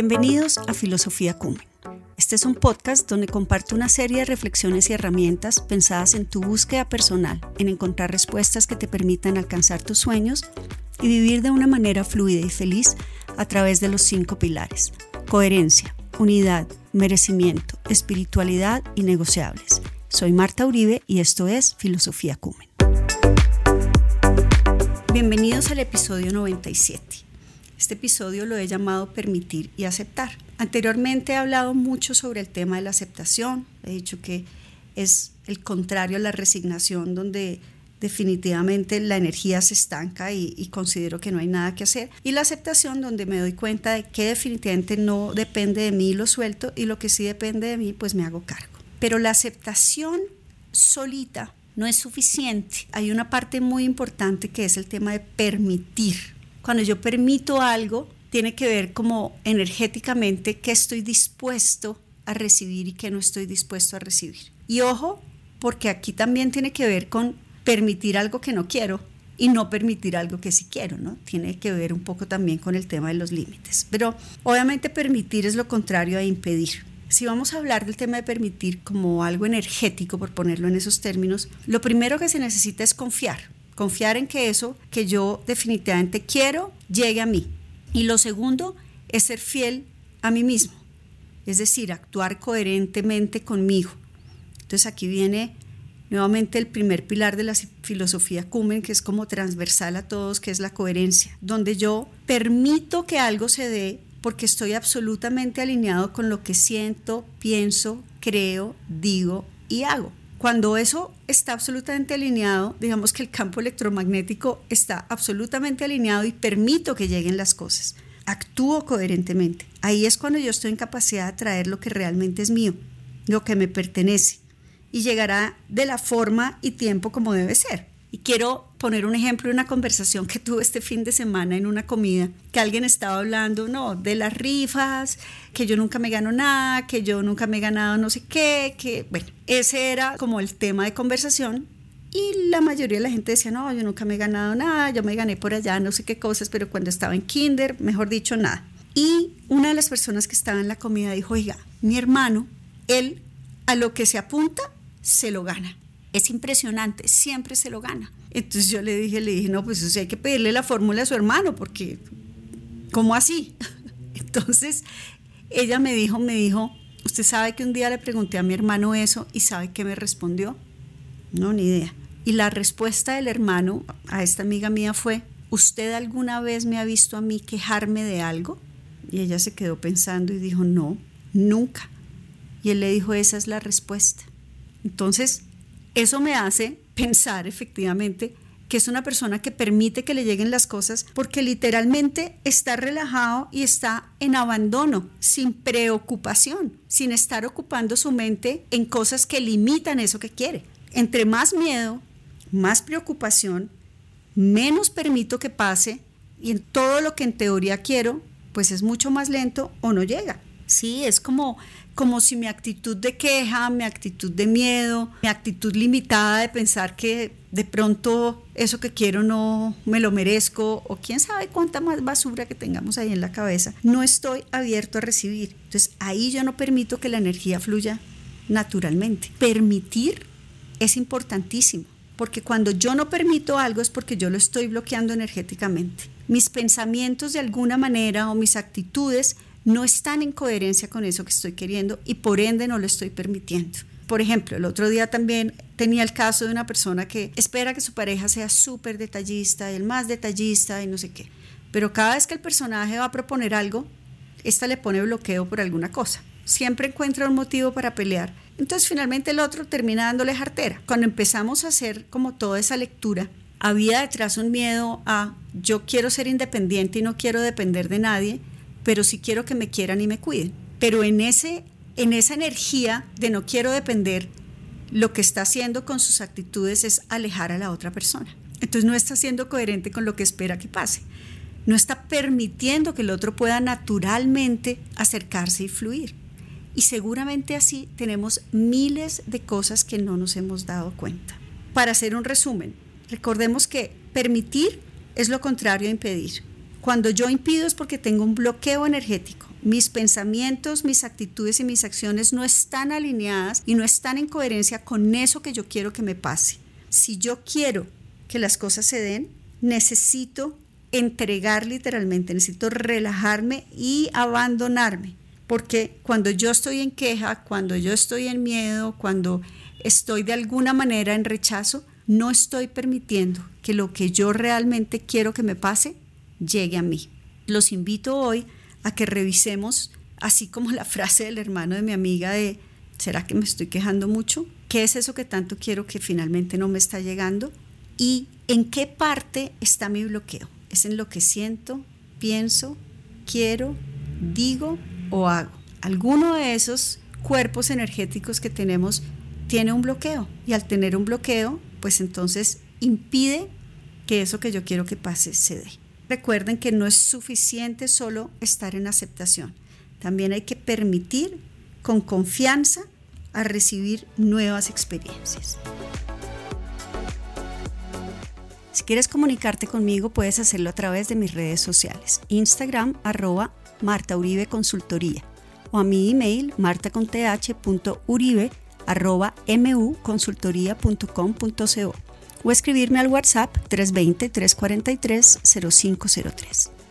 Bienvenidos a Filosofía Cumen. Este es un podcast donde comparto una serie de reflexiones y herramientas pensadas en tu búsqueda personal, en encontrar respuestas que te permitan alcanzar tus sueños y vivir de una manera fluida y feliz a través de los cinco pilares. Coherencia, unidad, merecimiento, espiritualidad y negociables. Soy Marta Uribe y esto es Filosofía Cumen. Bienvenidos al episodio 97. Este episodio lo he llamado Permitir y Aceptar. Anteriormente he hablado mucho sobre el tema de la aceptación. He dicho que es el contrario a la resignación, donde definitivamente la energía se estanca y, considero que no hay nada que hacer. Y la aceptación, donde me doy cuenta de que definitivamente no depende de mí, lo suelto, y lo que sí depende de mí, pues me hago cargo. Pero la aceptación solita no es suficiente. Hay una parte muy importante que es el tema de permitir. Cuando yo permito algo, tiene que ver como energéticamente qué estoy dispuesto a recibir y qué no estoy dispuesto a recibir. Y ojo, porque aquí también tiene que ver con permitir algo que no quiero y no permitir algo que sí quiero, ¿no? Tiene que ver un poco también con el tema de los límites. Pero obviamente permitir es lo contrario a impedir. Si vamos a hablar del tema de permitir como algo energético, por ponerlo en esos términos, lo primero que se necesita es confiar. Confiar en que eso que yo definitivamente quiero llegue a mí, y lo segundo es ser fiel a mí mismo, es decir, actuar coherentemente conmigo. Entonces aquí viene nuevamente el primer pilar de la filosofía Kumen, que es como transversal a todos, que es la coherencia, donde yo permito que algo se dé porque estoy absolutamente alineado con lo que siento, pienso, creo, digo y hago. Cuando eso está absolutamente alineado, digamos que el campo electromagnético está absolutamente alineado y permito que lleguen las cosas. Actúo coherentemente. Ahí es cuando yo estoy en capacidad de traer lo que realmente es mío, lo que me pertenece, y llegará de la forma y tiempo como debe ser. Y quiero poner un ejemplo de una conversación que tuve este fin de semana en una comida, que alguien estaba hablando, no, de las rifas, que yo nunca me gano nada, que yo nunca me he ganado no sé qué, que, bueno, ese era como el tema de conversación. Y la mayoría de la gente decía, no, yo nunca me he ganado nada, yo me gané por allá no sé qué cosas, pero cuando estaba en kinder, mejor dicho, nada. Y una de las personas que estaba en la comida dijo, oiga, mi hermano, él a lo que se apunta, se lo gana es impresionante, siempre se lo gana. Entonces yo le dije, le dije, no, pues o hay que pedirle la fórmula a su hermano, porque, ¿cómo así? Entonces ella me dijo, me dijo, usted sabe que un día le pregunté a mi hermano eso y sabe qué me respondió. No, ni idea. Y la respuesta del hermano a esta amiga mía fue, ¿usted alguna vez me ha visto a mí quejarme de algo? Y ella se quedó pensando y dijo, no, nunca. Y él le dijo, esa es la respuesta. Entonces, eso me hace pensar efectivamente que es una persona que permite que le lleguen las cosas porque literalmente está relajado y está en abandono, sin preocupación, sin estar ocupando su mente en cosas que limitan eso que quiere. Entre más miedo, más preocupación, menos permito que pase y en todo lo que en teoría quiero, pues es mucho más lento o no llega. Sí, es como como si mi actitud de queja, mi actitud de miedo, mi actitud limitada de pensar que de pronto eso que quiero no me lo merezco o quién sabe cuánta más basura que tengamos ahí en la cabeza, no estoy abierto a recibir. Entonces ahí yo no permito que la energía fluya naturalmente. Permitir es importantísimo, porque cuando yo no permito algo es porque yo lo estoy bloqueando energéticamente. Mis pensamientos de alguna manera o mis actitudes no están en coherencia con eso que estoy queriendo y por ende no lo estoy permitiendo. Por ejemplo, el otro día también tenía el caso de una persona que espera que su pareja sea súper detallista, el más detallista y no sé qué. Pero cada vez que el personaje va a proponer algo, esta le pone bloqueo por alguna cosa. Siempre encuentra un motivo para pelear. Entonces finalmente el otro termina dándole jartera. Cuando empezamos a hacer como toda esa lectura, había detrás un miedo a yo quiero ser independiente y no quiero depender de nadie pero sí quiero que me quieran y me cuiden. Pero en, ese, en esa energía de no quiero depender, lo que está haciendo con sus actitudes es alejar a la otra persona. Entonces no está siendo coherente con lo que espera que pase. No está permitiendo que el otro pueda naturalmente acercarse y fluir. Y seguramente así tenemos miles de cosas que no nos hemos dado cuenta. Para hacer un resumen, recordemos que permitir es lo contrario a impedir. Cuando yo impido es porque tengo un bloqueo energético. Mis pensamientos, mis actitudes y mis acciones no están alineadas y no están en coherencia con eso que yo quiero que me pase. Si yo quiero que las cosas se den, necesito entregar literalmente, necesito relajarme y abandonarme. Porque cuando yo estoy en queja, cuando yo estoy en miedo, cuando estoy de alguna manera en rechazo, no estoy permitiendo que lo que yo realmente quiero que me pase llegue a mí. Los invito hoy a que revisemos, así como la frase del hermano de mi amiga de, ¿será que me estoy quejando mucho? ¿Qué es eso que tanto quiero que finalmente no me está llegando? ¿Y en qué parte está mi bloqueo? ¿Es en lo que siento, pienso, quiero, digo o hago? Alguno de esos cuerpos energéticos que tenemos tiene un bloqueo y al tener un bloqueo, pues entonces impide que eso que yo quiero que pase se dé. Recuerden que no es suficiente solo estar en aceptación. También hay que permitir con confianza a recibir nuevas experiencias. Si quieres comunicarte conmigo, puedes hacerlo a través de mis redes sociales. Instagram, arroba Marta Uribe o a mi email martaconth.uribe arroba muconsultoría.com.co o escribirme al WhatsApp 320-343-0503.